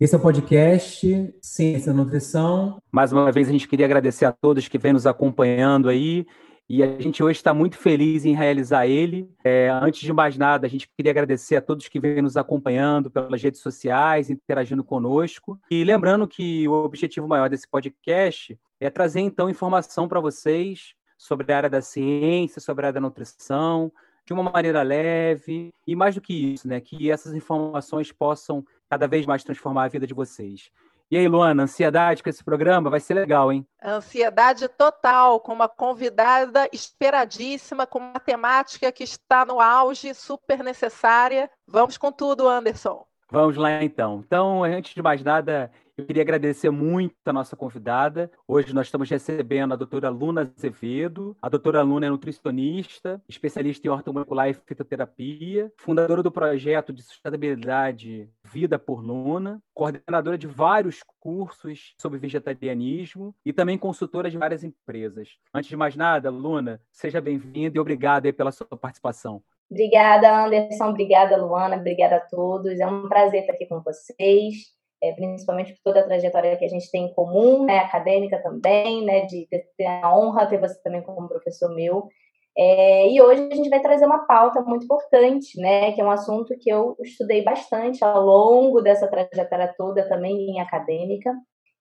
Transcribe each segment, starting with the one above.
Esse é o podcast Ciência da Nutrição. Mais uma vez, a gente queria agradecer a todos que vêm nos acompanhando aí. E a gente hoje está muito feliz em realizar ele. É, antes de mais nada, a gente queria agradecer a todos que vêm nos acompanhando pelas redes sociais, interagindo conosco. E lembrando que o objetivo maior desse podcast é trazer, então, informação para vocês sobre a área da ciência, sobre a área da nutrição, de uma maneira leve e mais do que isso, né, que essas informações possam cada vez mais transformar a vida de vocês. E aí, Luana, ansiedade com esse programa vai ser legal, hein? Ansiedade total, com uma convidada esperadíssima, com uma temática que está no auge, super necessária. Vamos com tudo, Anderson. Vamos lá então. Então, antes de mais nada, eu queria agradecer muito a nossa convidada. Hoje nós estamos recebendo a doutora Luna Azevedo. A doutora Luna é nutricionista, especialista em ortomolecular e fitoterapia, fundadora do projeto de sustentabilidade Vida por Luna, coordenadora de vários cursos sobre vegetarianismo e também consultora de várias empresas. Antes de mais nada, Luna, seja bem-vinda e obrigada pela sua participação. Obrigada, Anderson. Obrigada, Luana. Obrigada a todos. É um prazer estar aqui com vocês é, principalmente por toda a trajetória que a gente tem em comum, né, acadêmica também, né, de ter a honra ter você também como professor meu. É, e hoje a gente vai trazer uma pauta muito importante, né, que é um assunto que eu estudei bastante ao longo dessa trajetória toda, também em acadêmica.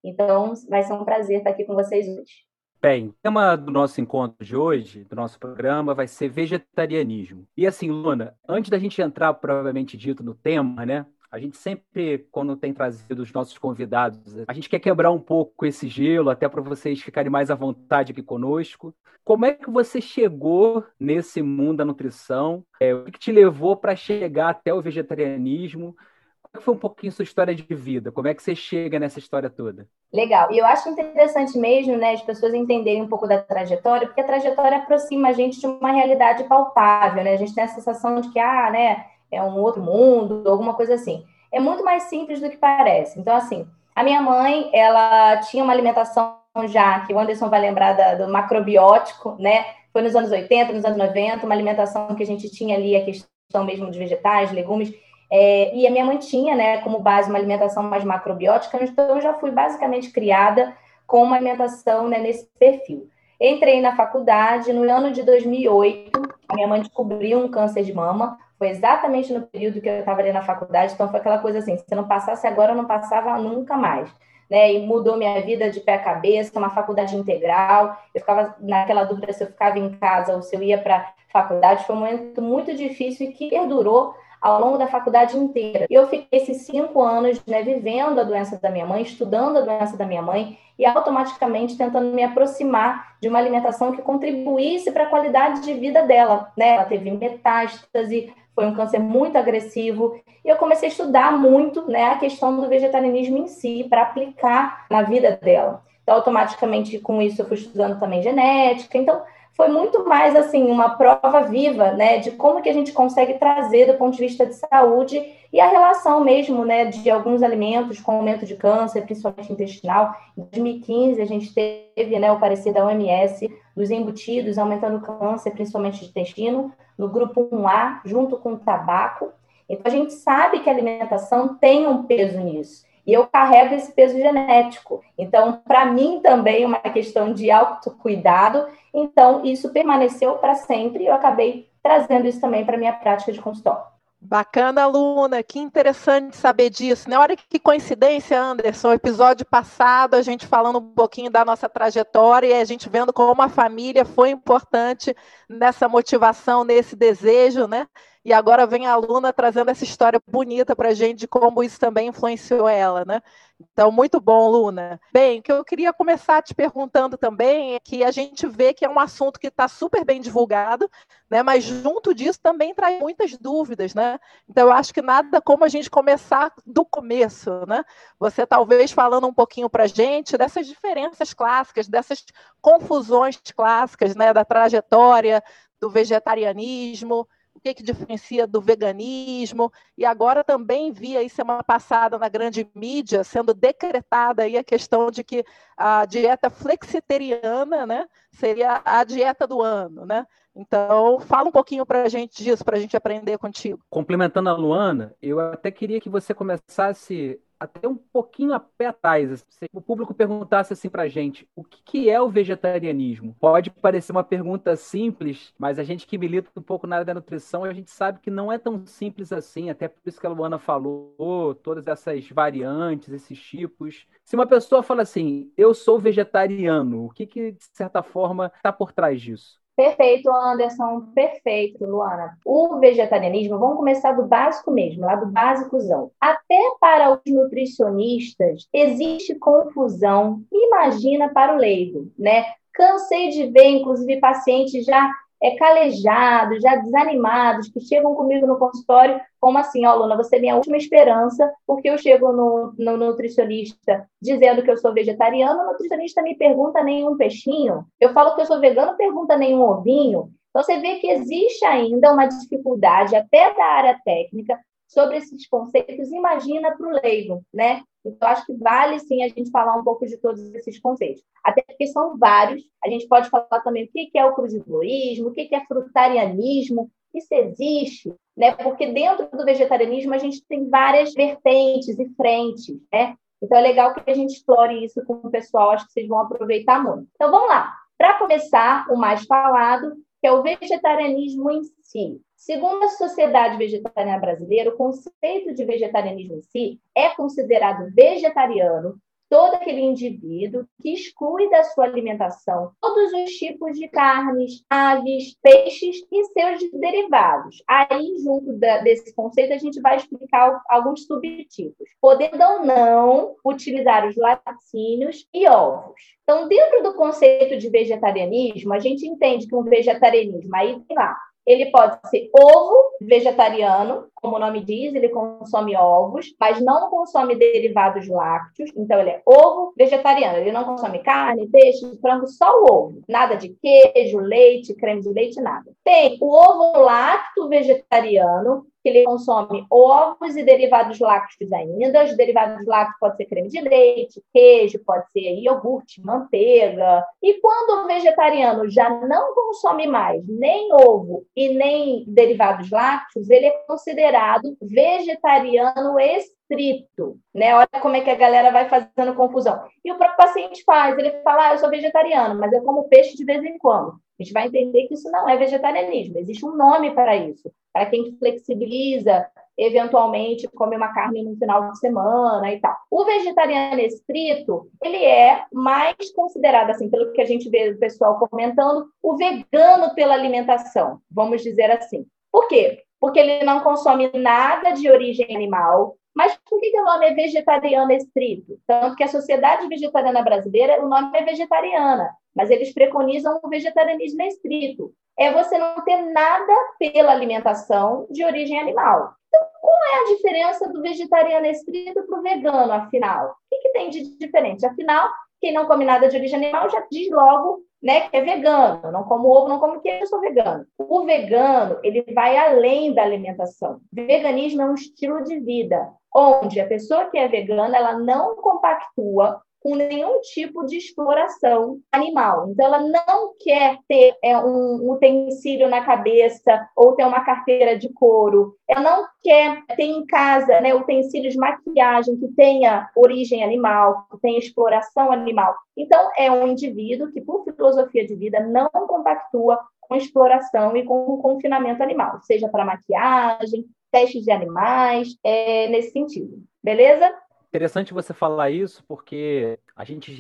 Então, vai ser um prazer estar aqui com vocês hoje. Bem, o tema do nosso encontro de hoje, do nosso programa, vai ser vegetarianismo. E assim, Luna, antes da gente entrar provavelmente dito no tema, né? A gente sempre, quando tem trazido os nossos convidados, a gente quer quebrar um pouco esse gelo, até para vocês ficarem mais à vontade aqui conosco. Como é que você chegou nesse mundo da nutrição? É, o que te levou para chegar até o vegetarianismo? Como é foi um pouquinho sua história de vida? Como é que você chega nessa história toda? Legal. E eu acho interessante mesmo, né, as pessoas entenderem um pouco da trajetória, porque a trajetória aproxima a gente de uma realidade palpável, né? A gente tem a sensação de que, ah, né, é um outro mundo, alguma coisa assim. É muito mais simples do que parece. Então, assim, a minha mãe, ela tinha uma alimentação já, que o Anderson vai lembrar da, do macrobiótico, né? Foi nos anos 80, nos anos 90, uma alimentação que a gente tinha ali, a questão mesmo de vegetais, legumes. É, e a minha mãe tinha, né, como base uma alimentação mais macrobiótica, então eu já fui basicamente criada com uma alimentação né, nesse perfil. Entrei na faculdade no ano de 2008, a minha mãe descobriu um câncer de mama, foi exatamente no período que eu estava ali na faculdade, então foi aquela coisa assim, se não passasse agora, eu não passava nunca mais. Né, e mudou minha vida de pé a cabeça, uma faculdade integral. Eu ficava naquela dúvida se eu ficava em casa ou se eu ia para faculdade. Foi um momento muito difícil e que perdurou ao longo da faculdade inteira. E eu fiquei esses cinco anos né, vivendo a doença da minha mãe, estudando a doença da minha mãe e automaticamente tentando me aproximar de uma alimentação que contribuísse para a qualidade de vida dela. Né? Ela teve metástase, foi um câncer muito agressivo, e eu comecei a estudar muito né, a questão do vegetarianismo em si, para aplicar na vida dela. Então, automaticamente, com isso, eu fui estudando também genética. Então, foi muito mais assim uma prova viva, né, de como que a gente consegue trazer do ponto de vista de saúde e a relação mesmo, né, de alguns alimentos com aumento de câncer, principalmente intestinal. Em 2015 a gente teve, né, o parecer da OMS dos embutidos aumentando o câncer, principalmente de intestino, no grupo 1A, junto com o tabaco. Então a gente sabe que a alimentação tem um peso nisso. E eu carrego esse peso genético. Então, para mim também é uma questão de autocuidado. Então, isso permaneceu para sempre eu acabei trazendo isso também para minha prática de consultório. Bacana, aluna, que interessante saber disso. Né? Olha que coincidência, Anderson. O episódio passado, a gente falando um pouquinho da nossa trajetória e a gente vendo como a família foi importante nessa motivação, nesse desejo, né? E agora vem a aluna trazendo essa história bonita para a gente de como isso também influenciou ela, né? Então, muito bom, Luna. Bem, o que eu queria começar te perguntando também é que a gente vê que é um assunto que está super bem divulgado, né? Mas junto disso também traz muitas dúvidas, né? Então, eu acho que nada como a gente começar do começo, né? Você talvez falando um pouquinho para a gente dessas diferenças clássicas, dessas confusões clássicas, né? Da trajetória do vegetarianismo, o que, que diferencia do veganismo, e agora também vi aí semana passada na grande mídia sendo decretada aí a questão de que a dieta flexitariana né, seria a dieta do ano, né? Então, fala um pouquinho para a gente disso, para a gente aprender contigo. Complementando a Luana, eu até queria que você começasse até um pouquinho a pé atrás. Se assim. o público perguntasse assim para a gente, o que é o vegetarianismo? Pode parecer uma pergunta simples, mas a gente que milita um pouco na área da nutrição, a gente sabe que não é tão simples assim, até por isso que a Luana falou, todas essas variantes, esses tipos. Se uma pessoa fala assim, eu sou vegetariano, o que, que de certa forma está por trás disso? Perfeito, Anderson, perfeito, Luana. O vegetarianismo, vamos começar do básico mesmo, lá do básicozão. Até para os nutricionistas existe confusão, imagina para o leigo, né? Cansei de ver, inclusive, pacientes já é, calejados, já desanimados, que chegam comigo no consultório, como assim, ó, aluna, você é minha última esperança, porque eu chego no, no nutricionista dizendo que eu sou vegetariano, o nutricionista me pergunta nenhum peixinho, eu falo que eu sou vegano, pergunta nenhum ovinho. Então, você vê que existe ainda uma dificuldade, até da área técnica, sobre esses conceitos, imagina para o leigo, né? Então, acho que vale sim a gente falar um pouco de todos esses conceitos. Até porque são vários. A gente pode falar também o que é o crudivorismo, o que é frutarianismo, isso existe, né? Porque dentro do vegetarianismo a gente tem várias vertentes e frentes, né? Então é legal que a gente explore isso com o pessoal, acho que vocês vão aproveitar muito. Então vamos lá. Para começar, o mais falado, que é o vegetarianismo em si. Segundo a Sociedade Vegetariana Brasileira, o conceito de vegetarianismo em si é considerado vegetariano todo aquele indivíduo que exclui da sua alimentação todos os tipos de carnes, aves, peixes e seus derivados. Aí, junto da, desse conceito, a gente vai explicar alguns subtipos, podendo ou não utilizar os laticínios e ovos. Então, dentro do conceito de vegetarianismo, a gente entende que um vegetarianismo, aí tem lá, ele pode ser ovo vegetariano, como o nome diz, ele consome ovos, mas não consome derivados lácteos. Então, ele é ovo vegetariano. Ele não consome carne, peixe, frango, só o ovo. Nada de queijo, leite, creme de leite, nada. Tem o ovo lacto vegetariano, que ele consome ovos e derivados lácteos ainda. Os derivados lácteos pode ser creme de leite, queijo, pode ser iogurte, manteiga. E quando o vegetariano já não consome mais nem ovo e nem derivados lácteos, ele é considerado vegetariano estrito, né? Olha como é que a galera vai fazendo confusão. E o próprio paciente faz, ele fala, ah, eu sou vegetariano, mas eu como peixe de vez em quando. A gente vai entender que isso não é vegetarianismo, existe um nome para isso. Para quem flexibiliza, eventualmente come uma carne no final de semana e tal. O vegetariano estrito, ele é mais considerado, assim, pelo que a gente vê o pessoal comentando, o vegano pela alimentação, vamos dizer assim. Por quê? Porque ele não consome nada de origem animal, mas por que, que o nome é vegetariano estrito? Tanto que a Sociedade Vegetariana Brasileira, o nome é vegetariana, mas eles preconizam o vegetarianismo estrito. É você não ter nada pela alimentação de origem animal. Então, qual é a diferença do vegetariano estrito para o vegano, afinal? O que, que tem de diferente? Afinal, quem não come nada de origem animal já diz logo né, que é vegano, não como ovo, não como queijo, eu sou vegano. O vegano, ele vai além da alimentação. Veganismo é um estilo de vida, onde a pessoa que é vegana, ela não compactua com nenhum tipo de exploração animal. Então, ela não quer ter é, um utensílio na cabeça ou ter uma carteira de couro. Ela não quer ter em casa né, utensílios de maquiagem que tenha origem animal, que tenha exploração animal. Então, é um indivíduo que, por filosofia de vida, não compactua com exploração e com confinamento animal, seja para maquiagem, testes de animais, é, nesse sentido. Beleza? Interessante você falar isso, porque a gente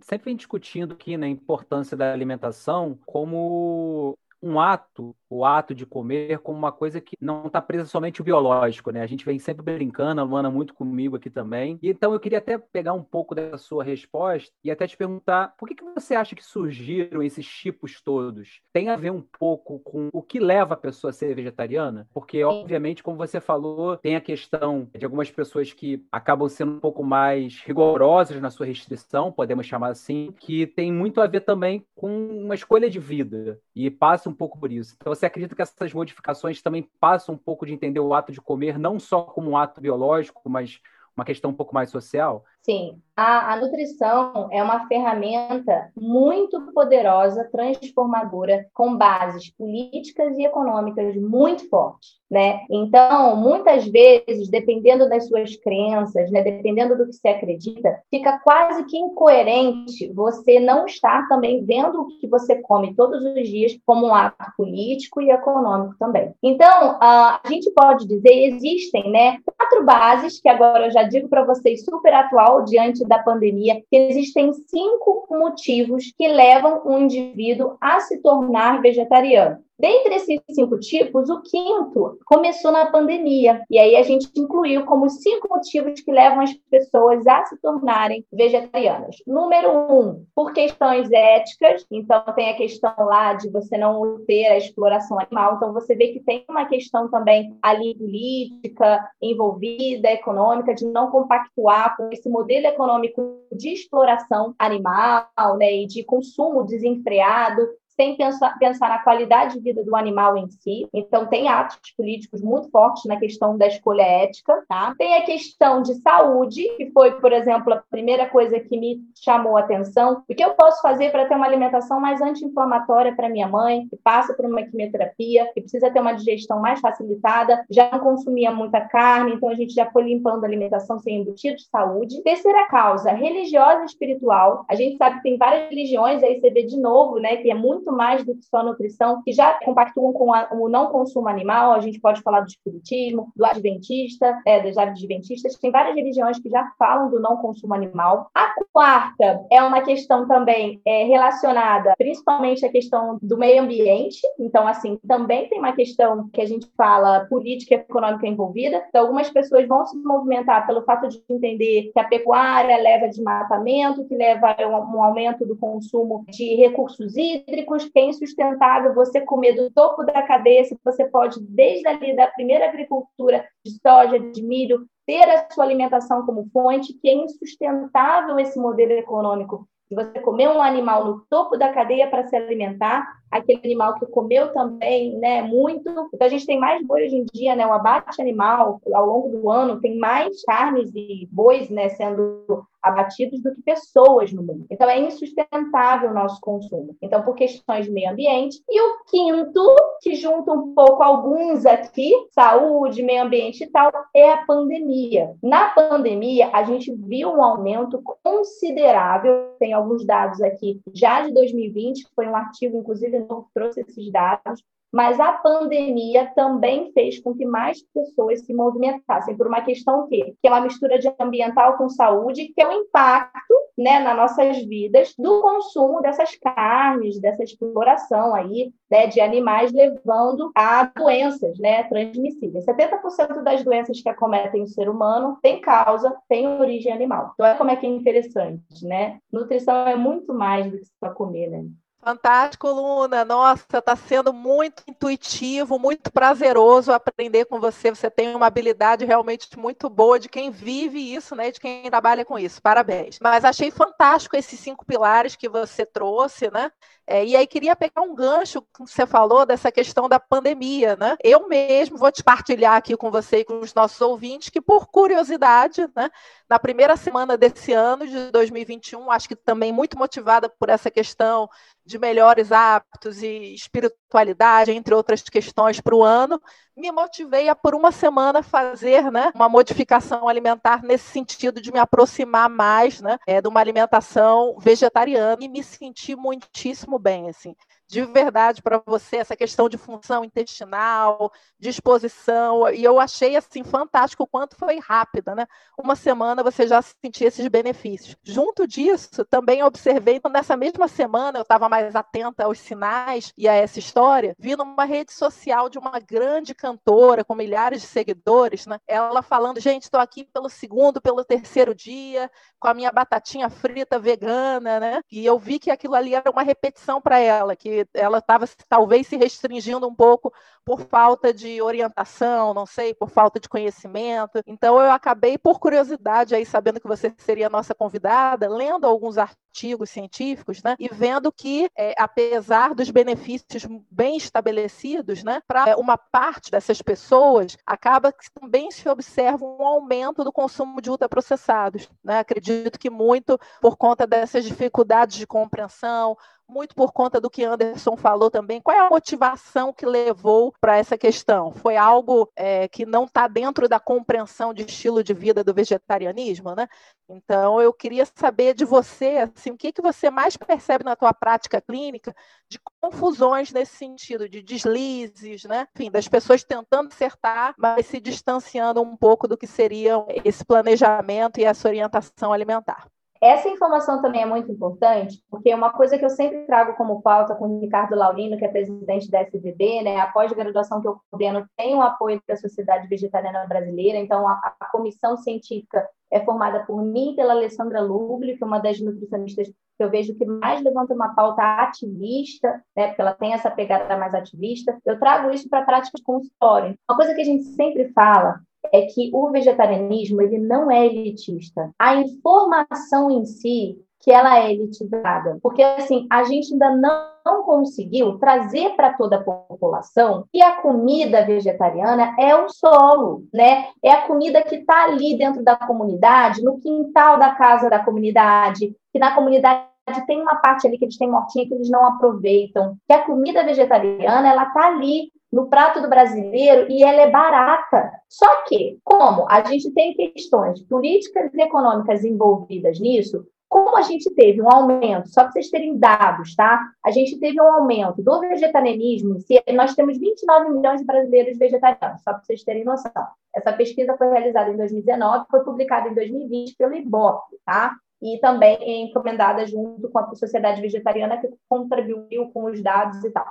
sempre vem discutindo aqui na né, importância da alimentação como um ato o ato de comer como uma coisa que não está presa somente o biológico, né? A gente vem sempre brincando, a Luana muito comigo aqui também. E então eu queria até pegar um pouco da sua resposta e até te perguntar por que, que você acha que surgiram esses tipos todos? Tem a ver um pouco com o que leva a pessoa a ser vegetariana? Porque, obviamente, como você falou, tem a questão de algumas pessoas que acabam sendo um pouco mais rigorosas na sua restrição, podemos chamar assim, que tem muito a ver também com uma escolha de vida e passa um pouco por isso. Então, você acredita que essas modificações também passam um pouco de entender o ato de comer não só como um ato biológico, mas uma questão um pouco mais social? Sim, a, a, nutrição é uma ferramenta muito poderosa, transformadora, com bases políticas e econômicas muito fortes, né? Então, muitas vezes, dependendo das suas crenças, né, dependendo do que você acredita, fica quase que incoerente você não estar também vendo o que você come todos os dias como um ato político e econômico também. Então, a gente pode dizer, existem, né, quatro bases que agora eu já digo para vocês super atual diante da pandemia que existem cinco motivos que levam um indivíduo a se tornar vegetariano. Dentre esses cinco tipos, o quinto começou na pandemia. E aí a gente incluiu como cinco motivos que levam as pessoas a se tornarem vegetarianas. Número um, por questões éticas. Então, tem a questão lá de você não ter a exploração animal. Então, você vê que tem uma questão também ali política envolvida, econômica, de não compactuar com esse modelo econômico de exploração animal né, e de consumo desenfreado sem pensar, pensar na qualidade de vida do animal em si. Então, tem atos políticos muito fortes na questão da escolha ética. Tá? Tem a questão de saúde, que foi, por exemplo, a primeira coisa que me chamou a atenção. O que eu posso fazer para ter uma alimentação mais anti-inflamatória para minha mãe, que passa por uma quimioterapia, que precisa ter uma digestão mais facilitada, já não consumia muita carne, então a gente já foi limpando a alimentação sem embutido de saúde. Terceira causa, religiosa e espiritual. A gente sabe que tem várias religiões, aí você vê de novo, né, que é muito muito mais do que só nutrição, que já compactuam com a, o não consumo animal. A gente pode falar do espiritismo, do adventista, é, dos adventistas. Tem várias religiões que já falam do não consumo animal. A quarta é uma questão também é, relacionada principalmente à questão do meio ambiente. Então, assim, também tem uma questão que a gente fala política econômica envolvida. Então, algumas pessoas vão se movimentar pelo fato de entender que a pecuária leva desmatamento, que leva a um, um aumento do consumo de recursos hídricos é insustentável você comer do topo da cadeia, se você pode, desde ali da primeira agricultura de soja, de milho, ter a sua alimentação como fonte, que é insustentável esse modelo econômico. Se você comer um animal no topo da cadeia para se alimentar, aquele animal que comeu também, né, muito. Então a gente tem mais boi hoje em dia, né, o abate animal ao longo do ano tem mais carnes e bois, né, sendo abatidos do que pessoas no mundo. Então é insustentável o nosso consumo. Então por questões de meio ambiente e o quinto, que junta um pouco alguns aqui, saúde, meio ambiente e tal, é a pandemia. Na pandemia a gente viu um aumento considerável, tem alguns dados aqui já de 2020, foi um artigo inclusive trouxe esses dados, mas a pandemia também fez com que mais pessoas se movimentassem por uma questão que, que é uma mistura de ambiental com saúde, que é o impacto né, nas nossas vidas do consumo dessas carnes, dessa exploração aí né, de animais levando a doenças né, transmissíveis. 70% das doenças que acometem o ser humano tem causa, tem origem animal. Então, é como é que é interessante, né? Nutrição é muito mais do que só comer, né? Fantástico, Luna. Nossa, está sendo muito intuitivo, muito prazeroso aprender com você. Você tem uma habilidade realmente muito boa de quem vive isso, né? De quem trabalha com isso. Parabéns. Mas achei fantástico esses cinco pilares que você trouxe, né? É, e aí queria pegar um gancho que você falou dessa questão da pandemia, né? Eu mesmo vou te partilhar aqui com você e com os nossos ouvintes que, por curiosidade, né, na primeira semana desse ano de 2021, acho que também muito motivada por essa questão de melhores hábitos e espiritualidade, entre outras questões para o ano, me motivei a por uma semana fazer né, uma modificação alimentar nesse sentido de me aproximar mais né, é, de uma alimentação vegetariana e me senti muitíssimo bem. Assim de verdade para você essa questão de função intestinal, disposição, e eu achei assim fantástico o quanto foi rápida, né? Uma semana você já sentia esses benefícios. Junto disso, também observei, então, nessa mesma semana eu estava mais atenta aos sinais e a essa história, vi numa rede social de uma grande cantora com milhares de seguidores, né? Ela falando, gente, estou aqui pelo segundo, pelo terceiro dia, com a minha batatinha frita vegana, né? E eu vi que aquilo ali era uma repetição para ela, que ela estava talvez se restringindo um pouco por falta de orientação, não sei, por falta de conhecimento. Então eu acabei por curiosidade aí sabendo que você seria nossa convidada, lendo alguns artigos científicos, né, e vendo que é, apesar dos benefícios bem estabelecidos, né, para é, uma parte dessas pessoas acaba que também se observa um aumento do consumo de ultraprocessados, né? Acredito que muito por conta dessas dificuldades de compreensão, muito por conta do que Anderson falou também. Qual é a motivação que levou para essa questão? Foi algo é, que não está dentro da compreensão de estilo de vida do vegetarianismo, né? Então, eu queria saber de você, assim, o que, que você mais percebe na tua prática clínica de confusões nesse sentido, de deslizes, né? Enfim, das pessoas tentando acertar, mas se distanciando um pouco do que seria esse planejamento e essa orientação alimentar. Essa informação também é muito importante, porque uma coisa que eu sempre trago como pauta com o Ricardo Laurino, que é presidente da SBB, né, a pós-graduação que eu coordeno tem o apoio da Sociedade Vegetariana Brasileira, então a, a comissão científica é formada por mim e pela Alessandra Lubli, que é uma das nutricionistas que eu vejo que mais levanta uma pauta ativista, né, porque ela tem essa pegada mais ativista. Eu trago isso para a prática de consultório. Uma coisa que a gente sempre fala é que o vegetarianismo ele não é elitista. A informação em si que ela é elitizada, porque assim a gente ainda não não conseguiu trazer para toda a população que a comida vegetariana é o solo, né? É a comida que está ali dentro da comunidade, no quintal da casa da comunidade, que na comunidade tem uma parte ali que eles têm mortinha que eles não aproveitam. Que a comida vegetariana ela está ali no prato do brasileiro e ela é barata. Só que, como a gente tem questões políticas e econômicas envolvidas nisso, como a gente teve um aumento, só para vocês terem dados, tá? A gente teve um aumento do vegetarianismo, nós temos 29 milhões de brasileiros vegetarianos, só para vocês terem noção. Essa pesquisa foi realizada em 2019, foi publicada em 2020 pelo IBOP, tá? E também encomendada junto com a Sociedade Vegetariana, que contribuiu com os dados e tal.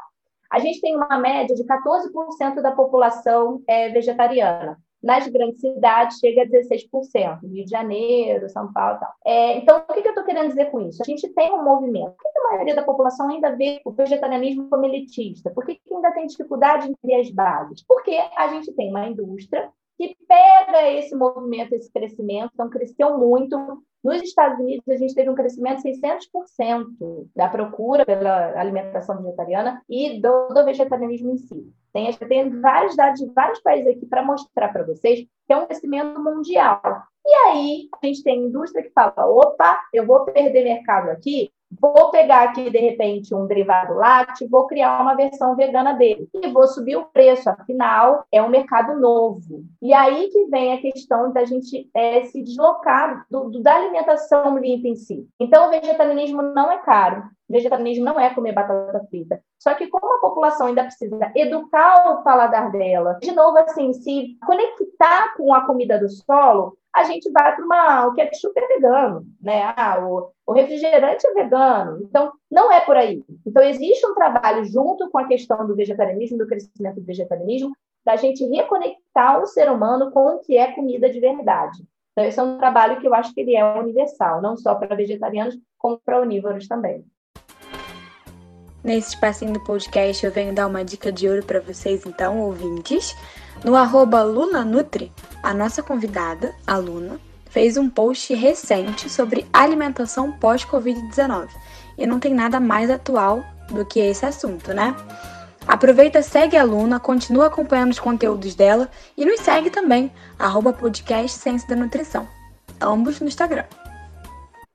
A gente tem uma média de 14% da população é, vegetariana. Nas grandes cidades, chega a 16%, Rio de Janeiro, São Paulo e tal. É, então, o que, eu estou querendo dizer com isso? A gente tem um movimento. Por que a maioria da população ainda vê o vegetarianismo como elitista? Por que, que ainda tem dificuldade em ter as bases? Porque a gente tem uma indústria que pega esse movimento, esse crescimento, então cresceu muito. Nos Estados Unidos, a gente teve um crescimento de 600% da procura pela alimentação vegetariana e do, do vegetarianismo em si. Tem, tem vários dados de vários países aqui para mostrar para vocês que é um crescimento mundial. E aí, a gente tem indústria que fala: opa, eu vou perder mercado aqui, Vou pegar aqui, de repente, um derivado lácteo, vou criar uma versão vegana dele e vou subir o preço, afinal, é um mercado novo. E aí que vem a questão da gente é, se deslocar do, do, da alimentação limpa em si. Então, o vegetarianismo não é caro, o vegetarianismo não é comer batata frita. Só que como a população ainda precisa educar o paladar dela, de novo, assim, se conectar com a comida do solo, a gente vai para uma o ketchup é vegano, né? Ah, o, o refrigerante é vegano. Então, não é por aí. Então, existe um trabalho junto com a questão do vegetarianismo, do crescimento do vegetarianismo, da gente reconectar o ser humano com o que é comida de verdade. Então, esse é um trabalho que eu acho que ele é universal, não só para vegetarianos, como para onívoros também. Nesse espacinho do podcast, eu venho dar uma dica de ouro para vocês, então, ouvintes. No LunaNutri, a nossa convidada, a Luna, fez um post recente sobre alimentação pós-Covid-19. E não tem nada mais atual do que esse assunto, né? Aproveita, segue a Luna, continua acompanhando os conteúdos dela e nos segue também, arroba podcast Ciência da Nutrição, ambos no Instagram.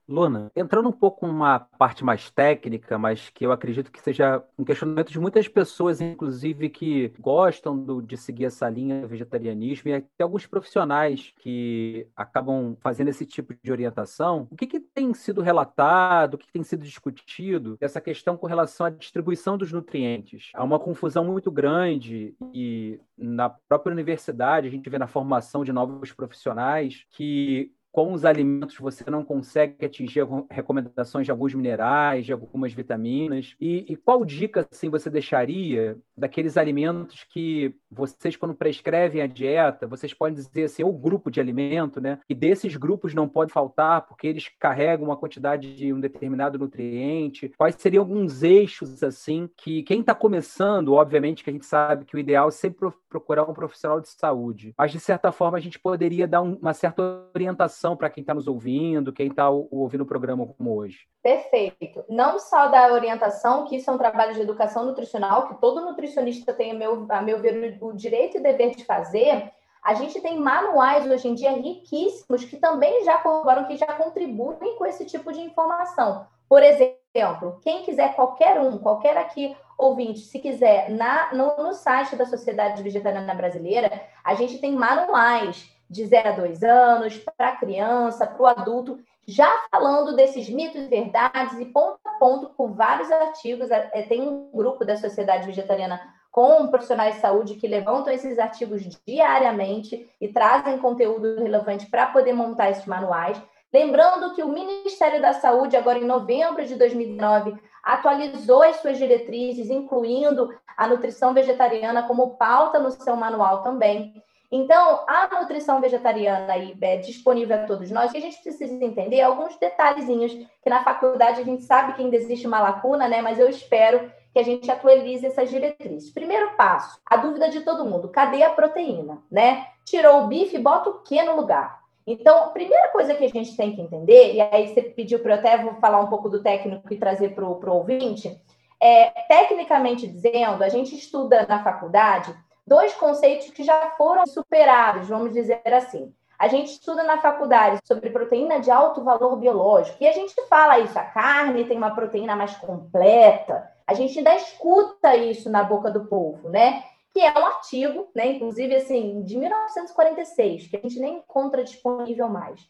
Luna, entrando um pouco numa parte mais técnica, mas que eu acredito que seja um questionamento de muitas pessoas, inclusive, que gostam do, de seguir essa linha vegetarianismo, e até alguns profissionais que acabam fazendo esse tipo de orientação. O que, que tem sido relatado, o que, que tem sido discutido dessa questão com relação à distribuição dos nutrientes? Há uma confusão muito grande e na própria universidade a gente vê na formação de novos profissionais que com os alimentos você não consegue atingir recomendações de alguns minerais, de algumas vitaminas. E, e, qual dica assim você deixaria daqueles alimentos que vocês quando prescrevem a dieta, vocês podem dizer assim, o grupo de alimento, né? E desses grupos não pode faltar porque eles carregam uma quantidade de um determinado nutriente. Quais seriam alguns eixos assim que quem está começando, obviamente que a gente sabe que o ideal é sempre procurar um profissional de saúde, mas de certa forma a gente poderia dar uma certa orientação orientação para quem está nos ouvindo, quem está ouvindo o programa como hoje? Perfeito. Não só da orientação, que isso é um trabalho de educação nutricional, que todo nutricionista tem, a meu, a meu ver, o direito e dever de fazer. A gente tem manuais hoje em dia riquíssimos que também já corroboram, que já contribuem com esse tipo de informação. Por exemplo, quem quiser, qualquer um, qualquer aqui ouvinte, se quiser, na, no, no site da Sociedade Vegetariana Brasileira, a gente tem manuais de 0 a 2 anos, para a criança, para o adulto, já falando desses mitos e verdades e ponto a ponto com vários artigos. É, é, tem um grupo da Sociedade Vegetariana com profissionais de saúde que levantam esses artigos diariamente e trazem conteúdo relevante para poder montar esses manuais. Lembrando que o Ministério da Saúde, agora em novembro de 2009, atualizou as suas diretrizes, incluindo a nutrição vegetariana como pauta no seu manual também. Então, a nutrição vegetariana aí é disponível a todos nós, que a gente precisa entender alguns detalhezinhos que na faculdade a gente sabe que ainda existe uma lacuna, né? Mas eu espero que a gente atualize essas diretrizes. Primeiro passo, a dúvida de todo mundo, cadê a proteína, né? Tirou o bife, bota o que no lugar? Então, a primeira coisa que a gente tem que entender, e aí você pediu para eu até vou falar um pouco do técnico e trazer para o ouvinte, é, tecnicamente dizendo, a gente estuda na faculdade dois conceitos que já foram superados, vamos dizer assim. A gente estuda na faculdade sobre proteína de alto valor biológico e a gente fala isso, a carne tem uma proteína mais completa. A gente ainda escuta isso na boca do povo, né? Que é um artigo, né, inclusive assim, de 1946, que a gente nem encontra disponível mais.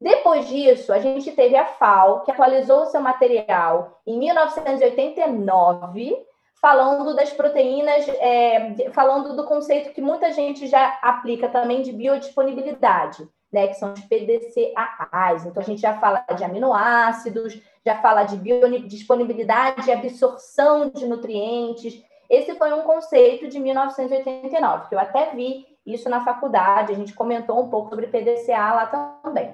Depois disso, a gente teve a FAO, que atualizou o seu material em 1989 falando das proteínas, é, falando do conceito que muita gente já aplica também de biodisponibilidade, né, que são os PDCAAs. Então, a gente já fala de aminoácidos, já fala de biodisponibilidade e absorção de nutrientes. Esse foi um conceito de 1989, que eu até vi isso na faculdade, a gente comentou um pouco sobre PDCA lá também.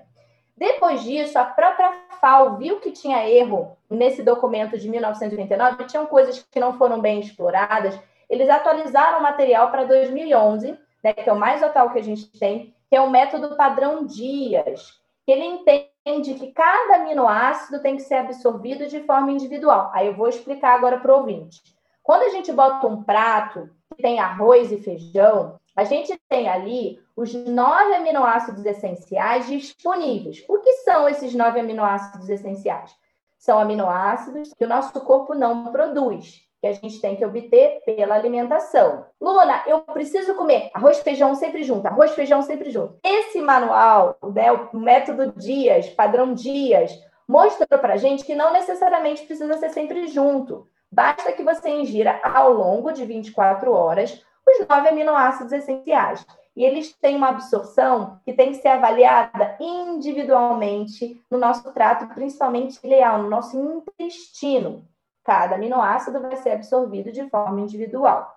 Depois disso, a própria FAO viu que tinha erro nesse documento de 1989, tinham coisas que não foram bem exploradas. Eles atualizaram o material para 2011, né, que é o mais atual que a gente tem, que é o método padrão Dias, que ele entende que cada aminoácido tem que ser absorvido de forma individual. Aí eu vou explicar agora para o ouvinte. Quando a gente bota um prato que tem arroz e feijão, a gente tem ali os nove aminoácidos essenciais disponíveis. O que são esses nove aminoácidos essenciais? São aminoácidos que o nosso corpo não produz, que a gente tem que obter pela alimentação. Luna, eu preciso comer arroz, feijão sempre junto, arroz, feijão sempre junto. Esse manual, né, o método Dias, padrão Dias, mostra para gente que não necessariamente precisa ser sempre junto. Basta que você ingira ao longo de 24 horas os nove aminoácidos essenciais. E eles têm uma absorção que tem que ser avaliada individualmente no nosso trato, principalmente ileal, no nosso intestino. Cada aminoácido vai ser absorvido de forma individual.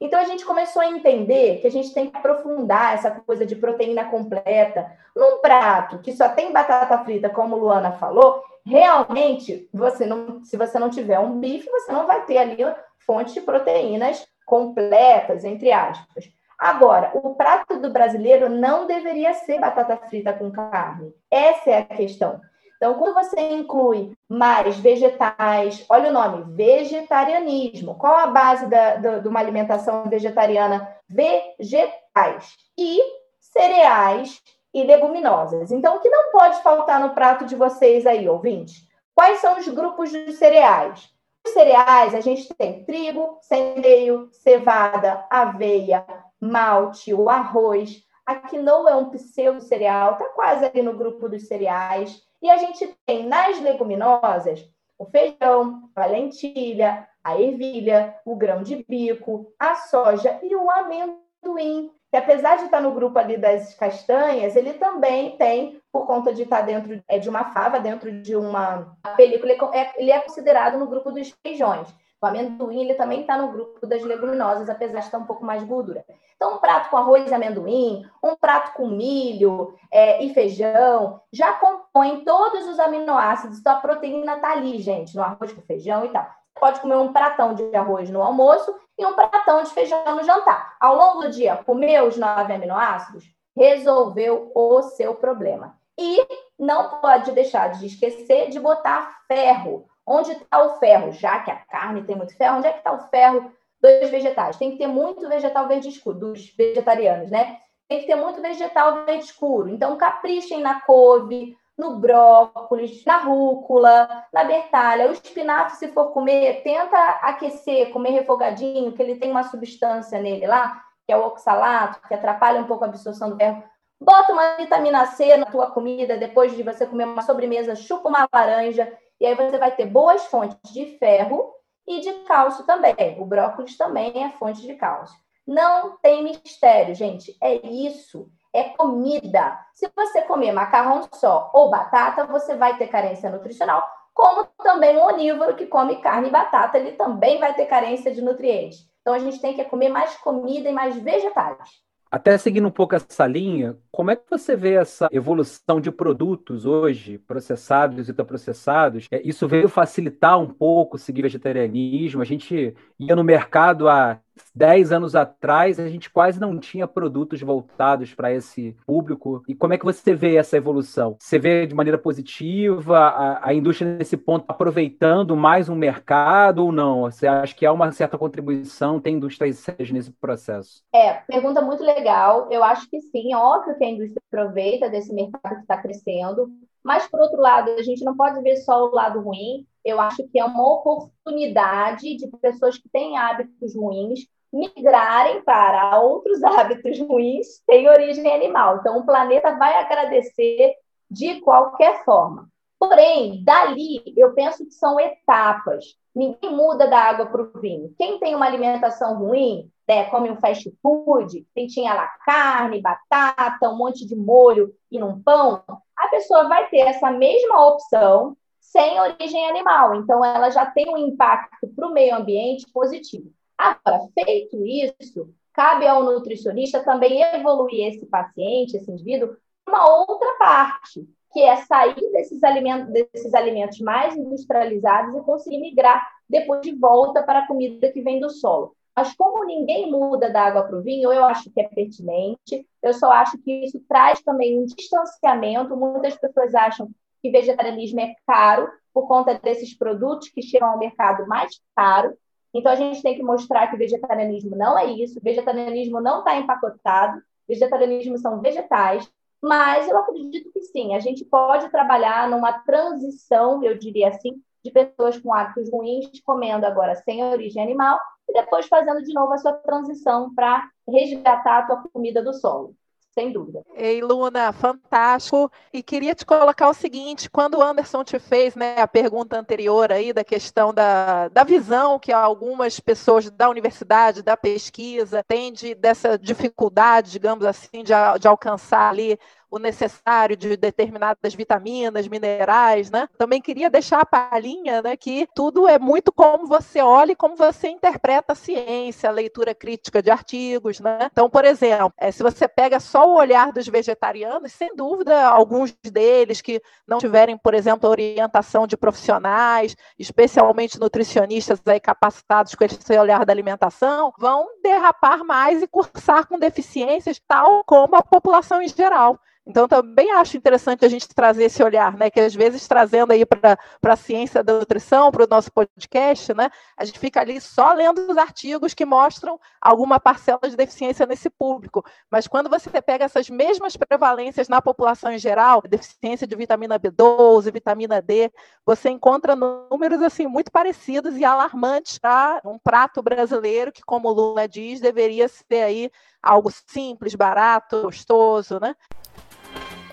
Então a gente começou a entender que a gente tem que aprofundar essa coisa de proteína completa num prato que só tem batata frita, como Luana falou. Realmente, você não, se você não tiver um bife, você não vai ter ali fonte de proteínas completas, entre aspas. Agora, o prato do brasileiro não deveria ser batata frita com carne. Essa é a questão. Então, quando você inclui mais vegetais, olha o nome, vegetarianismo. Qual a base da, da, de uma alimentação vegetariana? Vegetais. E cereais e leguminosas. Então, o que não pode faltar no prato de vocês aí, ouvintes? Quais são os grupos de cereais? Cereais, a gente tem trigo, centeio, cevada, aveia, malte, o arroz. A quinoa é um pseudo cereal, está quase ali no grupo dos cereais. E a gente tem nas leguminosas o feijão, a lentilha, a ervilha, o grão de bico, a soja e o amendoim que apesar de estar no grupo ali das castanhas, ele também tem, por conta de estar dentro é, de uma fava, dentro de uma película, é, ele é considerado no grupo dos feijões. O amendoim ele também está no grupo das leguminosas, apesar de estar um pouco mais gordura. Então, um prato com arroz e amendoim, um prato com milho é, e feijão, já compõe todos os aminoácidos. Então, a proteína está ali, gente, no arroz com feijão e tal pode comer um pratão de arroz no almoço e um pratão de feijão no jantar. Ao longo do dia, comeu os nove aminoácidos, resolveu o seu problema. E não pode deixar de esquecer de botar ferro. Onde está o ferro? Já que a carne tem muito ferro, onde é que está o ferro dos vegetais? Tem que ter muito vegetal verde escuro, dos vegetarianos, né? Tem que ter muito vegetal verde escuro. Então, caprichem na couve, no brócolis, na rúcula, na bertalha. O espinafre, se for comer, tenta aquecer, comer refogadinho, que ele tem uma substância nele lá, que é o oxalato, que atrapalha um pouco a absorção do ferro. Bota uma vitamina C na tua comida, depois de você comer uma sobremesa, chupa uma laranja, e aí você vai ter boas fontes de ferro e de cálcio também. O brócolis também é fonte de cálcio. Não tem mistério, gente. É isso é comida. Se você comer macarrão só ou batata, você vai ter carência nutricional, como também um onívoro que come carne e batata, ele também vai ter carência de nutrientes. Então a gente tem que comer mais comida e mais vegetais. Até seguindo um pouco essa linha, como é que você vê essa evolução de produtos hoje, processados e ultraprocessados? É, isso veio facilitar um pouco seguir vegetarianismo. A gente ia no mercado há 10 anos atrás, a gente quase não tinha produtos voltados para esse público. E como é que você vê essa evolução? Você vê de maneira positiva a, a indústria nesse ponto aproveitando mais um mercado ou não? Você acha que há uma certa contribuição, tem indústrias sérias nesse processo? É, pergunta muito legal. Eu acho que sim, óbvio que a indústria aproveita desse mercado que está crescendo. Mas, por outro lado, a gente não pode ver só o lado ruim. Eu acho que é uma oportunidade de pessoas que têm hábitos ruins migrarem para outros hábitos ruins sem origem animal. Então, o planeta vai agradecer de qualquer forma. Porém, dali, eu penso que são etapas. Ninguém muda da água para o vinho. Quem tem uma alimentação ruim, né, come um fast food, tem tinha lá carne, batata, um monte de molho e num pão, a pessoa vai ter essa mesma opção sem origem animal. Então, ela já tem um impacto para o meio ambiente positivo. Agora, feito isso, cabe ao nutricionista também evoluir esse paciente, esse indivíduo, uma outra parte, que é sair desses alimentos, desses alimentos mais industrializados e conseguir migrar depois de volta para a comida que vem do solo. Mas como ninguém muda da água para o vinho, eu acho que é pertinente. Eu só acho que isso traz também um distanciamento. Muitas pessoas acham que vegetarianismo é caro por conta desses produtos que chegam ao mercado mais caro. Então, a gente tem que mostrar que vegetarianismo não é isso, vegetarianismo não está empacotado, vegetarianismo são vegetais, mas eu acredito que sim, a gente pode trabalhar numa transição, eu diria assim, de pessoas com hábitos ruins, comendo agora sem origem animal, e depois fazendo de novo a sua transição para resgatar a tua comida do solo sem dúvida. Ei, Luna, fantástico. E queria te colocar o seguinte: quando o Anderson te fez né, a pergunta anterior aí da questão da, da visão que algumas pessoas da universidade, da pesquisa, têm de, dessa dificuldade, digamos assim, de, de alcançar ali o necessário de determinadas vitaminas, minerais, né? Também queria deixar a palhinha, né, que tudo é muito como você olha e como você interpreta a ciência, a leitura crítica de artigos, né? Então, por exemplo, é, se você pega só o olhar dos vegetarianos, sem dúvida, alguns deles que não tiverem, por exemplo, orientação de profissionais, especialmente nutricionistas aí capacitados com esse olhar da alimentação, vão derrapar mais e cursar com deficiências, tal como a população em geral. Então, também acho interessante a gente trazer esse olhar, né? Que às vezes trazendo aí para a ciência da nutrição, para o nosso podcast, né? A gente fica ali só lendo os artigos que mostram alguma parcela de deficiência nesse público. Mas quando você pega essas mesmas prevalências na população em geral, deficiência de vitamina B12, vitamina D, você encontra números assim muito parecidos e alarmantes para um prato brasileiro que, como o Lula diz, deveria ser aí algo simples, barato, gostoso, né?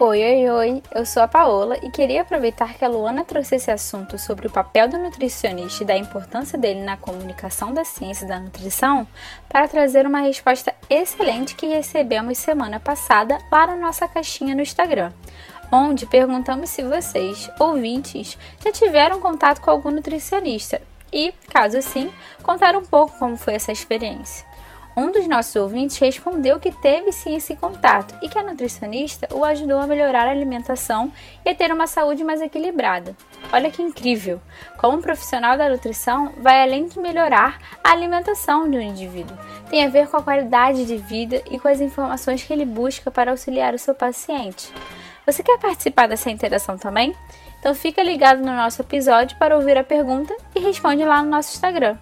Oi, oi, oi, eu sou a Paola e queria aproveitar que a Luana trouxe esse assunto sobre o papel do nutricionista e da importância dele na comunicação da ciência da nutrição para trazer uma resposta excelente que recebemos semana passada lá na nossa caixinha no Instagram, onde perguntamos se vocês, ouvintes, já tiveram contato com algum nutricionista e, caso sim, contar um pouco como foi essa experiência. Um dos nossos ouvintes respondeu que teve sim esse contato e que a nutricionista o ajudou a melhorar a alimentação e a ter uma saúde mais equilibrada. Olha que incrível! Como um profissional da nutrição vai além de melhorar a alimentação de um indivíduo, tem a ver com a qualidade de vida e com as informações que ele busca para auxiliar o seu paciente. Você quer participar dessa interação também? Então fica ligado no nosso episódio para ouvir a pergunta e responde lá no nosso Instagram.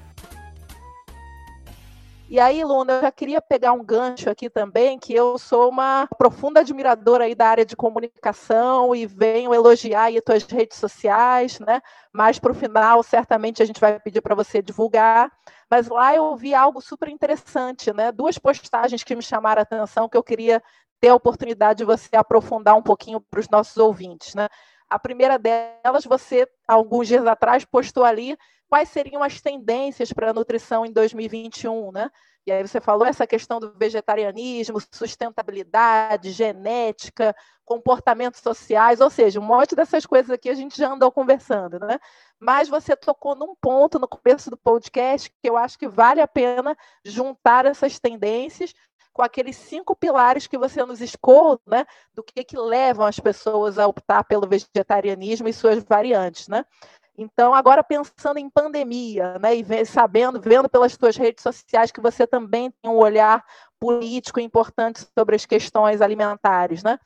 E aí, Luna, eu já queria pegar um gancho aqui também, que eu sou uma profunda admiradora aí da área de comunicação e venho elogiar aí as tuas redes sociais, né? Mas para o final, certamente a gente vai pedir para você divulgar. Mas lá eu vi algo super interessante, né? Duas postagens que me chamaram a atenção que eu queria ter a oportunidade de você aprofundar um pouquinho para os nossos ouvintes, né? A primeira delas, você, alguns dias atrás, postou ali quais seriam as tendências para a nutrição em 2021, né? E aí você falou essa questão do vegetarianismo, sustentabilidade, genética, comportamentos sociais, ou seja, um monte dessas coisas aqui a gente já andou conversando, né? Mas você tocou num ponto no começo do podcast que eu acho que vale a pena juntar essas tendências com aqueles cinco pilares que você nos escou, né, do que, que levam as pessoas a optar pelo vegetarianismo e suas variantes, né? Então, agora pensando em pandemia, né, e sabendo, vendo pelas suas redes sociais que você também tem um olhar político importante sobre as questões alimentares, né?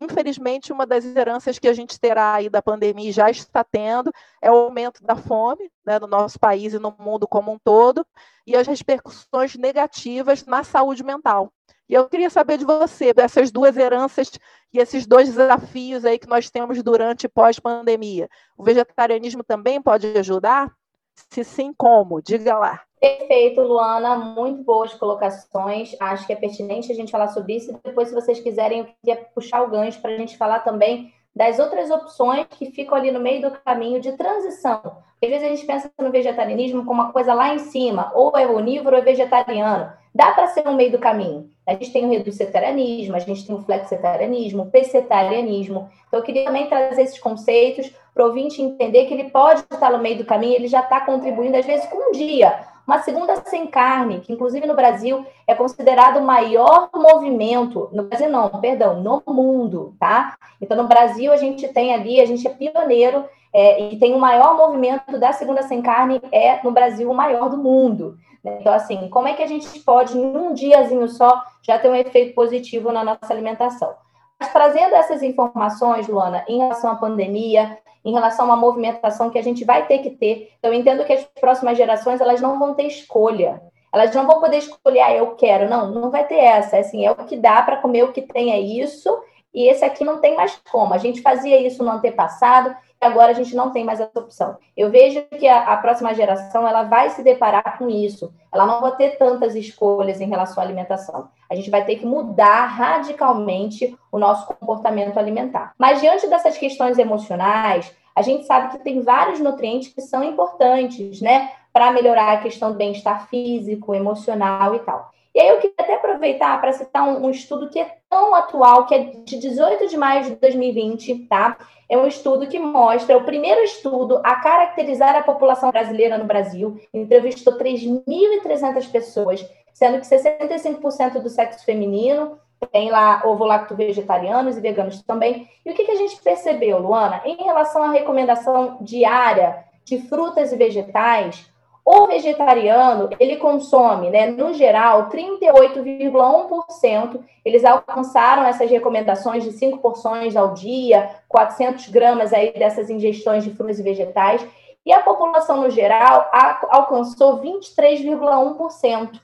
Infelizmente, uma das heranças que a gente terá aí da pandemia já está tendo é o aumento da fome né, no nosso país e no mundo como um todo e as repercussões negativas na saúde mental. E eu queria saber de você, dessas duas heranças e esses dois desafios aí que nós temos durante e pós-pandemia. O vegetarianismo também pode ajudar? Se sim, como? Diga lá. Perfeito, Luana. Muito boas colocações. Acho que é pertinente a gente falar sobre isso. E depois, se vocês quiserem, eu queria puxar o gancho para a gente falar também das outras opções que ficam ali no meio do caminho de transição. Às vezes a gente pensa no vegetarianismo como uma coisa lá em cima, ou é onívoro ou é vegetariano. Dá para ser no meio do caminho. A gente tem o reducetarianismo, a gente tem o flexetarianismo, o pescetarianismo. Então, eu queria também trazer esses conceitos para o ouvinte entender que ele pode estar no meio do caminho, ele já está contribuindo, às vezes, com um dia. Uma segunda sem carne, que inclusive no Brasil é considerado o maior movimento, no Brasil não, perdão, no mundo, tá? Então, no Brasil, a gente tem ali, a gente é pioneiro é, e tem o maior movimento da segunda sem carne, é no Brasil o maior do mundo. Né? Então, assim, como é que a gente pode, num diazinho só, já ter um efeito positivo na nossa alimentação? Mas trazendo essas informações, Luana, em relação à pandemia, em relação a uma movimentação que a gente vai ter que ter, então, eu entendo que as próximas gerações elas não vão ter escolha. Elas não vão poder escolher, ah, eu quero. Não, não vai ter essa. É assim, é o que dá para comer, o que tem é isso, e esse aqui não tem mais como. A gente fazia isso no antepassado, agora a gente não tem mais essa opção. Eu vejo que a, a, próxima geração ela vai se deparar com isso. Ela não vai ter tantas escolhas em relação à alimentação. A gente vai ter que mudar radicalmente o nosso comportamento alimentar. Mas diante dessas questões emocionais, a gente sabe que tem vários nutrientes que são importantes, né, para melhorar a questão do bem-estar físico, emocional e tal. E aí eu queria até aproveitar para citar um, um, estudo que é tão atual, que é de 18 de maio de 2020, tá? É um estudo que mostra, é o primeiro estudo a caracterizar a população brasileira no Brasil, entrevistou 3.300 pessoas, sendo que 65% do sexo feminino, tem lá ovo-lacto vegetarianos e veganos também. E o que, que a gente percebeu, Luana? Em relação à recomendação diária de frutas e vegetais, O vegetariano, ele consome, né, no geral, 38,1%. Eles alcançaram essas recomendações de cinco porções ao dia, 400 gramas aí dessas ingestões de frutas e vegetais. E a população, no geral, alcançou 23,1%.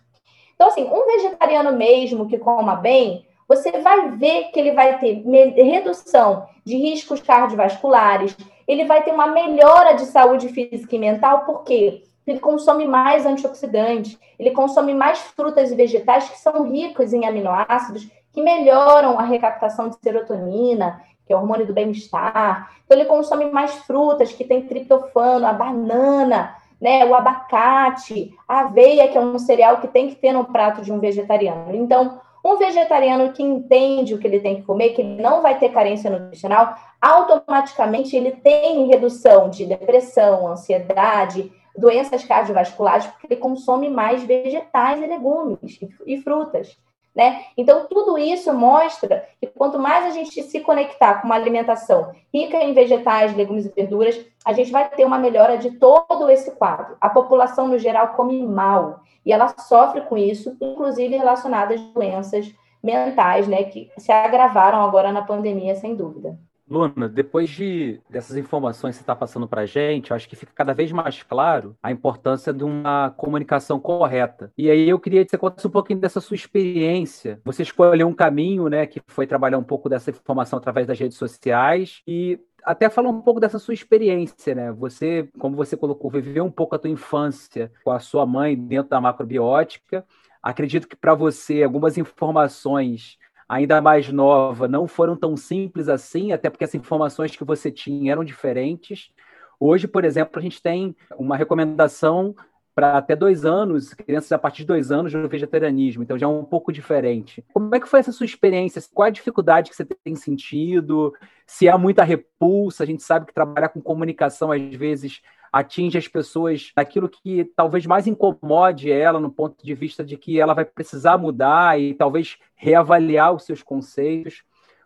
Então, assim, um vegetariano mesmo que coma bem, você vai ver que ele vai ter redução de riscos cardiovasculares, ele vai ter uma melhora de saúde física e mental, por quê? Ele consome mais antioxidantes, ele consome mais frutas e vegetais que são ricos em aminoácidos, que melhoram a recaptação de serotonina, que é o hormônio do bem-estar. Então, ele consome mais frutas que tem triptofano, a banana, né, o abacate, a aveia, que é um cereal que tem que ter no prato de um vegetariano. Então, um vegetariano que entende o que ele tem que comer, que não vai ter carência nutricional, automaticamente ele tem redução de depressão, ansiedade, doenças cardiovasculares, porque ele consome mais vegetais e legumes e frutas. Né? Então, tudo isso mostra que quanto mais a gente se conectar com uma alimentação rica em vegetais, legumes e verduras, a gente vai ter uma melhora de todo esse quadro. A população, no geral, come mal e ela sofre com isso, inclusive relacionadas a doenças mentais, né, que se agravaram agora na pandemia, sem dúvida. Luna, depois de dessas informações que você está passando para a gente, acho que fica cada vez mais claro a importância de uma comunicação correta. E aí eu queria que você contasse um pouquinho dessa sua experiência. Você escolheu um caminho, né, que foi trabalhar um pouco dessa informação através das redes sociais e até falar um pouco dessa sua experiência, né? Você, como você colocou, viveu um pouco a tua infância com a sua mãe dentro da macrobiótica. Acredito que para você algumas informações ainda mais nova, não foram tão simples assim, até porque as informações que você tinha eram diferentes. Hoje, por exemplo, a gente tem uma recomendação para até dois anos, crianças a partir de dois anos no vegetarianismo, então já é um pouco diferente. Como é que foi essa sua experiência? Qual a dificuldade que você tem sentido? Se há muita repulsa, a gente sabe que trabalhar com comunicação às vezes atinge as pessoas naquilo que talvez mais incomode ela, no ponto de vista de que ela vai precisar mudar e talvez reavaliar os seus conceitos.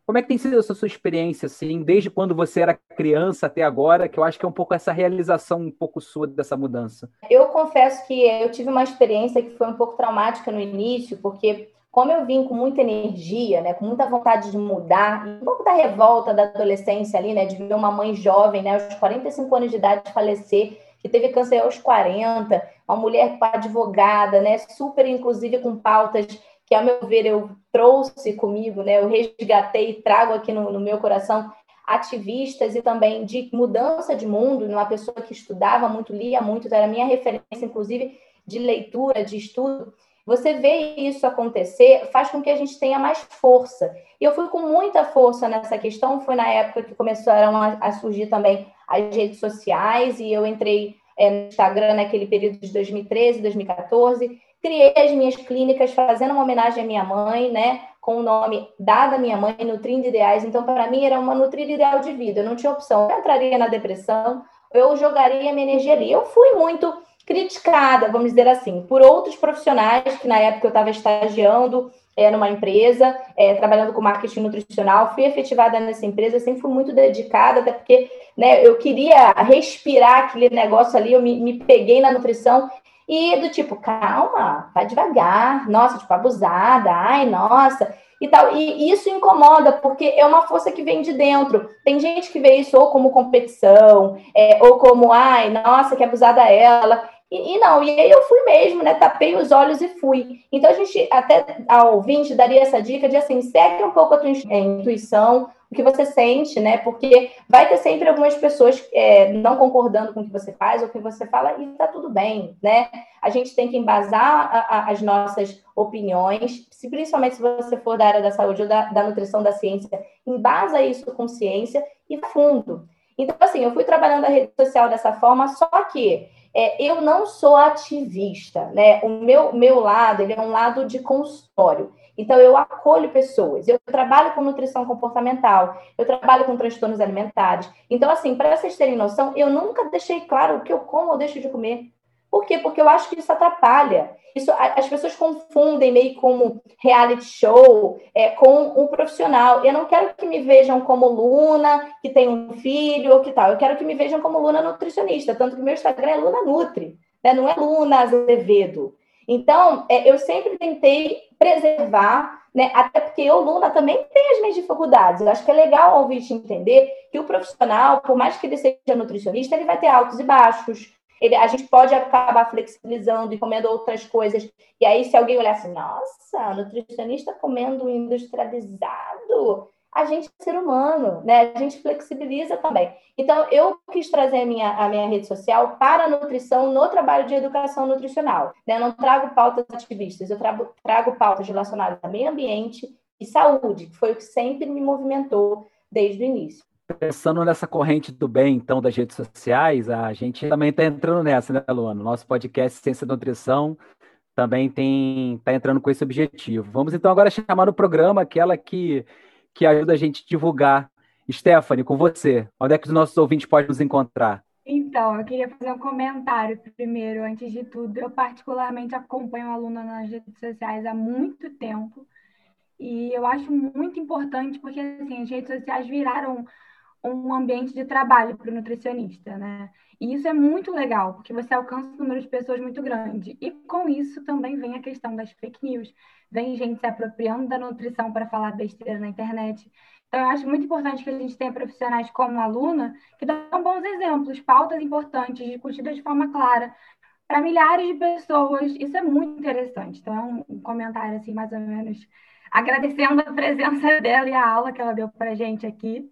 Como é que tem sido essa sua experiência, assim, desde quando você era criança até agora, que eu acho que é um pouco essa realização um pouco sua dessa mudança? Eu confesso que eu tive uma experiência que foi um pouco traumática no início, porque como eu vim com muita energia, né, com muita vontade de mudar, um pouco da revolta da adolescência ali, né, de ver uma mãe jovem, né, aos 45 anos de idade falecer, que teve câncer aos 40, uma mulher advogada, né, super inclusive com pautas que, a meu ver, eu trouxe comigo, né, eu resgatei e trago aqui no, no meu coração ativistas e também de mudança de mundo, uma pessoa que estudava muito, lia muito, então era minha referência, inclusive, de leitura, de estudo. Você vê isso acontecer, faz com que a gente tenha mais força. E eu fui com muita força nessa questão, foi na época que começaram a, surgir também as redes sociais, e eu entrei é, no Instagram naquele período de 2013, 2014, criei as minhas clínicas fazendo uma homenagem à minha mãe, né? Com o nome dado à minha mãe, Nutrindo Ideais. Então, para mim, era uma nutrida ideal de vida. Eu não tinha opção. Eu entraria na depressão, eu jogaria minha energia ali. Eu fui muito criticada, vamos dizer assim, por outros profissionais que na época eu estava estagiando é, numa empresa, é, trabalhando com marketing nutricional, fui efetivada nessa empresa, sempre fui muito dedicada, até porque né, eu queria respirar aquele negócio ali, eu me, me peguei na nutrição e do tipo, calma, vai devagar, nossa, tipo, abusada, ai, nossa, e tal. E isso incomoda, porque é uma força que vem de dentro. Tem gente que vê isso ou como competição, é, ou como, ai, nossa, que abusada ela. E, e, não, e aí eu fui mesmo, né? Tapei os olhos e fui. Então a gente, até ao ouvinte, daria essa dica de assim, segue um pouco a tua é, intuição, o que você sente, né? Porque vai ter sempre algumas pessoas é, não concordando com o que você faz ou o que você fala, e tá tudo bem, né? A gente tem que embasar a, a, as nossas opiniões, se, principalmente se você for da área da saúde ou da, da nutrição da ciência, embasa isso com ciência e fundo. Então, assim, eu fui trabalhando a rede social dessa forma, só que é, eu não sou ativista, né? O meu, meu lado, ele é um lado de consultório. Então, eu acolho pessoas, eu trabalho com nutrição comportamental, eu trabalho com transtornos alimentares. Então, assim, para vocês terem noção, eu nunca deixei claro o que eu como ou deixo de comer. Por quê? Porque eu acho que isso atrapalha. Isso, as pessoas confundem meio como reality show é, com um profissional. Eu não quero que me vejam como Luna, que tem um filho ou que tal. Eu quero que me vejam como Luna nutricionista. Tanto que meu Instagram é Luna Nutri. né? não é Luna Azevedo. Então, é, eu sempre tentei preservar, né? até porque eu, Luna, também tenho as minhas dificuldades. Eu acho que é legal o ouvinte entender que o profissional, por mais que ele seja nutricionista, ele vai ter altos e baixos. Ele, a gente pode acabar flexibilizando e comendo outras coisas. E aí, se alguém olhar assim, nossa, nutricionista comendo industrializado, a gente é ser humano, né? A gente flexibiliza também. Então, eu quis trazer a minha, a minha rede social para a nutrição no trabalho de educação nutricional. Né? Eu não trago pautas ativistas, eu trago, trago pautas relacionadas a meio ambiente e saúde, que foi o que sempre me movimentou desde o início. Pensando nessa corrente do bem, então, das redes sociais, a gente também está entrando nessa, né, Luana? Nosso podcast Ciência da Nutrição também está entrando com esse objetivo. Vamos então agora chamar no programa aquela que que ajuda a gente a divulgar. Stephanie, com você, onde é que os nossos ouvintes podem nos encontrar? Então, eu queria fazer um comentário primeiro, antes de tudo. Eu particularmente acompanho a aluna nas redes sociais há muito tempo e eu acho muito importante porque assim, as redes sociais viraram um ambiente de trabalho para o nutricionista, né? E isso é muito legal, porque você alcança um número de pessoas muito grande. E com isso também vem a questão das fake news. Vem gente se apropriando da nutrição para falar besteira na internet. Então, eu acho muito importante que a gente tenha profissionais como a aluna que dão bons exemplos, pautas importantes, discutidas de forma clara, para milhares de pessoas. Isso é muito interessante. Então, é um comentário, assim, mais ou menos, agradecendo a presença dela e a aula que ela deu para a gente aqui.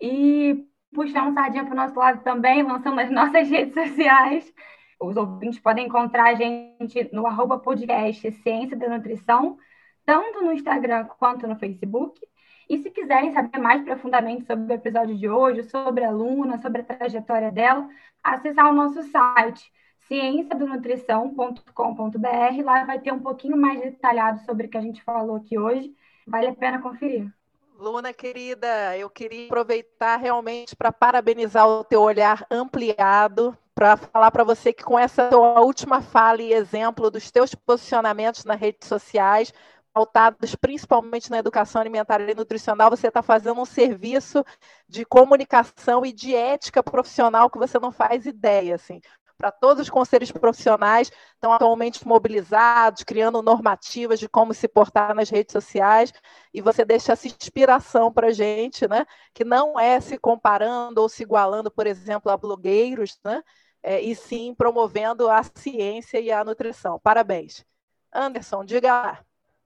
E puxar um sardinha para o nosso lado também, lançando nas nossas redes sociais. Os ouvintes podem encontrar a gente no arroba podcast Ciência da Nutrição, tanto no Instagram quanto no Facebook. E se quiserem saber mais profundamente sobre o episódio de hoje, sobre a Luna, sobre a trajetória dela, acessar o nosso site cienciadonutrição.com.br. Lá vai ter um pouquinho mais detalhado sobre o que a gente falou aqui hoje. Vale a pena conferir. Luna querida, eu queria aproveitar realmente para parabenizar o teu olhar ampliado, para falar para você que com essa tua última fala e exemplo dos teus posicionamentos nas redes sociais, pautados principalmente na educação alimentar e nutricional, você está fazendo um serviço de comunicação e de ética profissional que você não faz ideia, assim para todos os conselhos profissionais estão atualmente mobilizados, criando normativas de como se portar nas redes sociais, e você deixa essa inspiração para a gente, né? que não é se comparando ou se igualando, por exemplo, a blogueiros, né? É, e sim promovendo a ciência e a nutrição. Parabéns. Anderson, diga lá.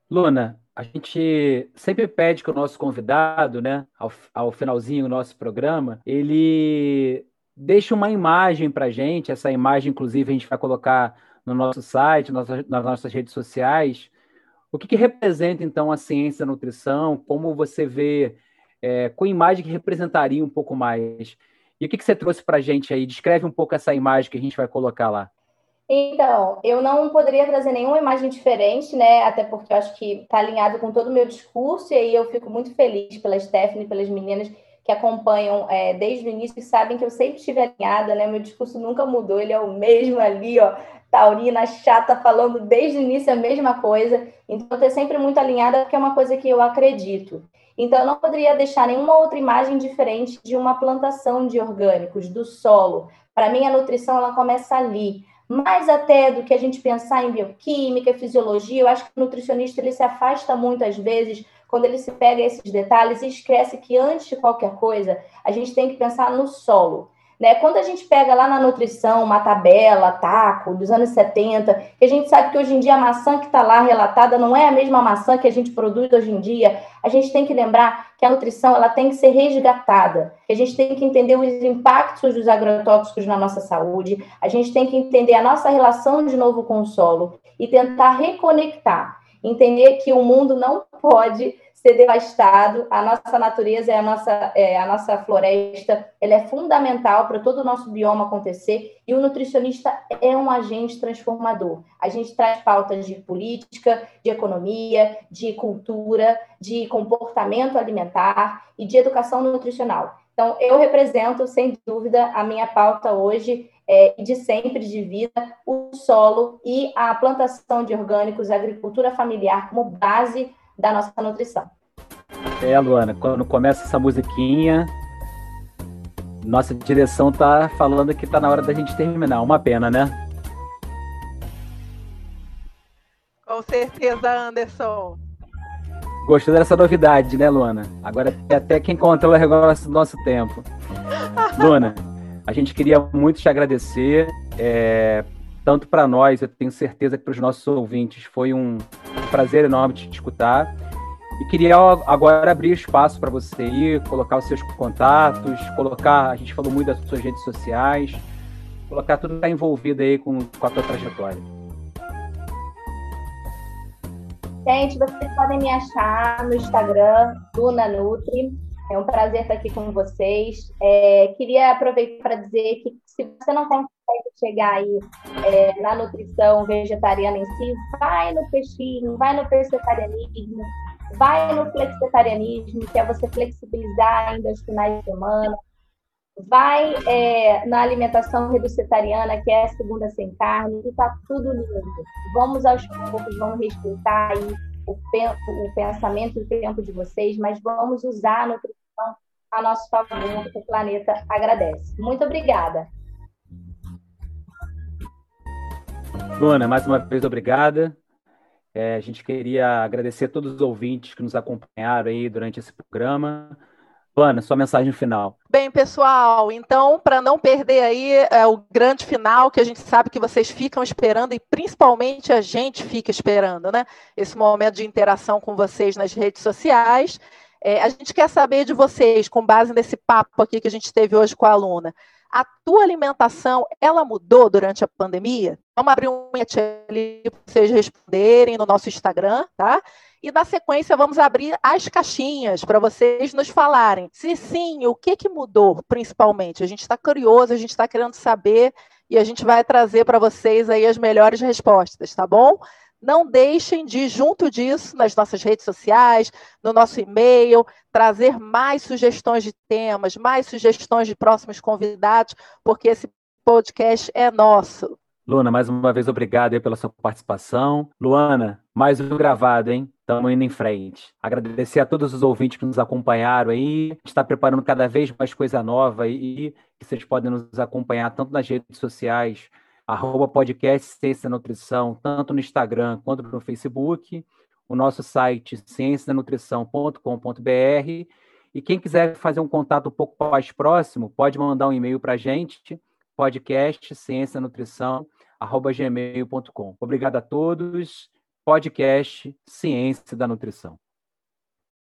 Luna, a gente sempre pede que o nosso convidado, né, ao, ao finalzinho do nosso programa, ele deixa uma imagem para a gente. Essa imagem, inclusive, a gente vai colocar no nosso site, nas nossas redes sociais. O que, que representa, então, a ciência da nutrição? Como você vê, é, com imagem que representaria um pouco mais? E o que, que você trouxe para a gente aí? Descreve um pouco essa imagem que a gente vai colocar lá. Então, eu não poderia trazer nenhuma imagem diferente, né? Até porque eu acho que está alinhado com todo o meu discurso, e aí eu fico muito feliz pela Stephanie, pelas meninas que acompanham é, desde o início sabem que eu sempre estive alinhada, né? Meu discurso nunca mudou, ele é o mesmo ali, ó, taurina, chata, falando desde o início a mesma coisa. Então, eu sempre muito alinhada porque é uma coisa que eu acredito. Então, eu não poderia deixar nenhuma outra imagem diferente de uma plantação de orgânicos, do solo. Para mim, a nutrição ela começa ali. Mais até do que a gente pensar em bioquímica, fisiologia, eu acho que o nutricionista ele se afasta muito, às vezes, quando ele se pega esses detalhes e esquece que antes de qualquer coisa, a gente tem que pensar no solo. Né? Quando a gente pega lá na nutrição uma tabela, taco, dos anos 70, que a gente sabe que hoje em dia a maçã que está lá relatada não é a mesma maçã que a gente produz hoje em dia, a gente tem que lembrar que a nutrição ela tem que ser resgatada, que a gente tem que entender os impactos dos agrotóxicos na nossa saúde, a gente tem que entender a nossa relação de novo com o solo e tentar reconectar, entender que o mundo não pode ser devastado. A nossa natureza e a nossa, é, a nossa floresta ela é fundamental para todo o nosso bioma acontecer e o nutricionista é um agente transformador. A gente traz pautas de política, de economia, de cultura, de comportamento alimentar e de educação nutricional. Então, eu represento, sem dúvida, a minha pauta hoje é, de sempre de vida, o solo e a plantação de orgânicos, a agricultura familiar como base da nossa nutrição. É, Luana, quando começa essa musiquinha, nossa direção tá falando que tá na hora da gente terminar. Uma pena, né? Com certeza, Anderson. Gostou dessa novidade, né, Luana? Agora até quem controla o nosso tempo. Luana, a gente queria muito te agradecer é, tanto para nós, eu tenho certeza que para os nossos ouvintes foi um prazer enorme te escutar. E queria agora abrir espaço para você ir, colocar os seus contatos, colocar, a gente falou muito das suas redes sociais, colocar tudo que está envolvido aí com, com a tua trajetória. Gente, vocês podem me achar no Instagram, Luna Nutri. É um prazer estar aqui com vocês. É, queria aproveitar para dizer que se você não consegue chegar aí é, na nutrição vegetariana em si, vai no peixinho, vai no vegetarianismo, vai no flexitarianismo, que é você flexibilizar ainda os finais de semana, vai é, na alimentação reducetariana, que é a segunda sem carne, e está tudo lindo. Vamos aos poucos, vamos respeitar aí o, o pensamento e o tempo de vocês, mas vamos usar a nutrição a nosso favor, o planeta agradece. Muito obrigada. Luana, mais uma vez obrigada. É, a gente queria agradecer a todos os ouvintes que nos acompanharam aí durante esse programa. Luana, sua mensagem final. Bem, pessoal, então, para não perder aí é, o grande final, que a gente sabe que vocês ficam esperando e principalmente a gente fica esperando, né? Esse momento de interação com vocês nas redes sociais. É, a gente quer saber de vocês, com base nesse papo aqui que a gente teve hoje com a aluna. A tua alimentação, ela mudou durante a pandemia? Vamos abrir um chat ali para vocês responderem no nosso Instagram, tá? E na sequência vamos abrir as caixinhas para vocês nos falarem. Se sim, o que, que mudou principalmente? A gente está curioso, a gente está querendo saber e a gente vai trazer para vocês aí as melhores respostas, tá bom? Não deixem de, junto disso, nas nossas redes sociais, no nosso e-mail, trazer mais sugestões de temas, mais sugestões de próximos convidados, porque esse podcast é nosso. Luana, mais uma vez, obrigado pela sua participação. Luana, mais um gravado, hein? Estamos indo em frente. Agradecer a todos os ouvintes que nos acompanharam aí. A gente está preparando cada vez mais coisa nova e que vocês podem nos acompanhar tanto nas redes sociais, arroba podcast Ciência Nutrição, tanto no Instagram quanto no Facebook, o nosso site ciencianutrição.com.br e quem quiser fazer um contato um pouco mais próximo, pode mandar um e-mail para a gente, podcast ciência nutrição arroba gmail.com. Obrigado a todos. Podcast Ciência da Nutrição.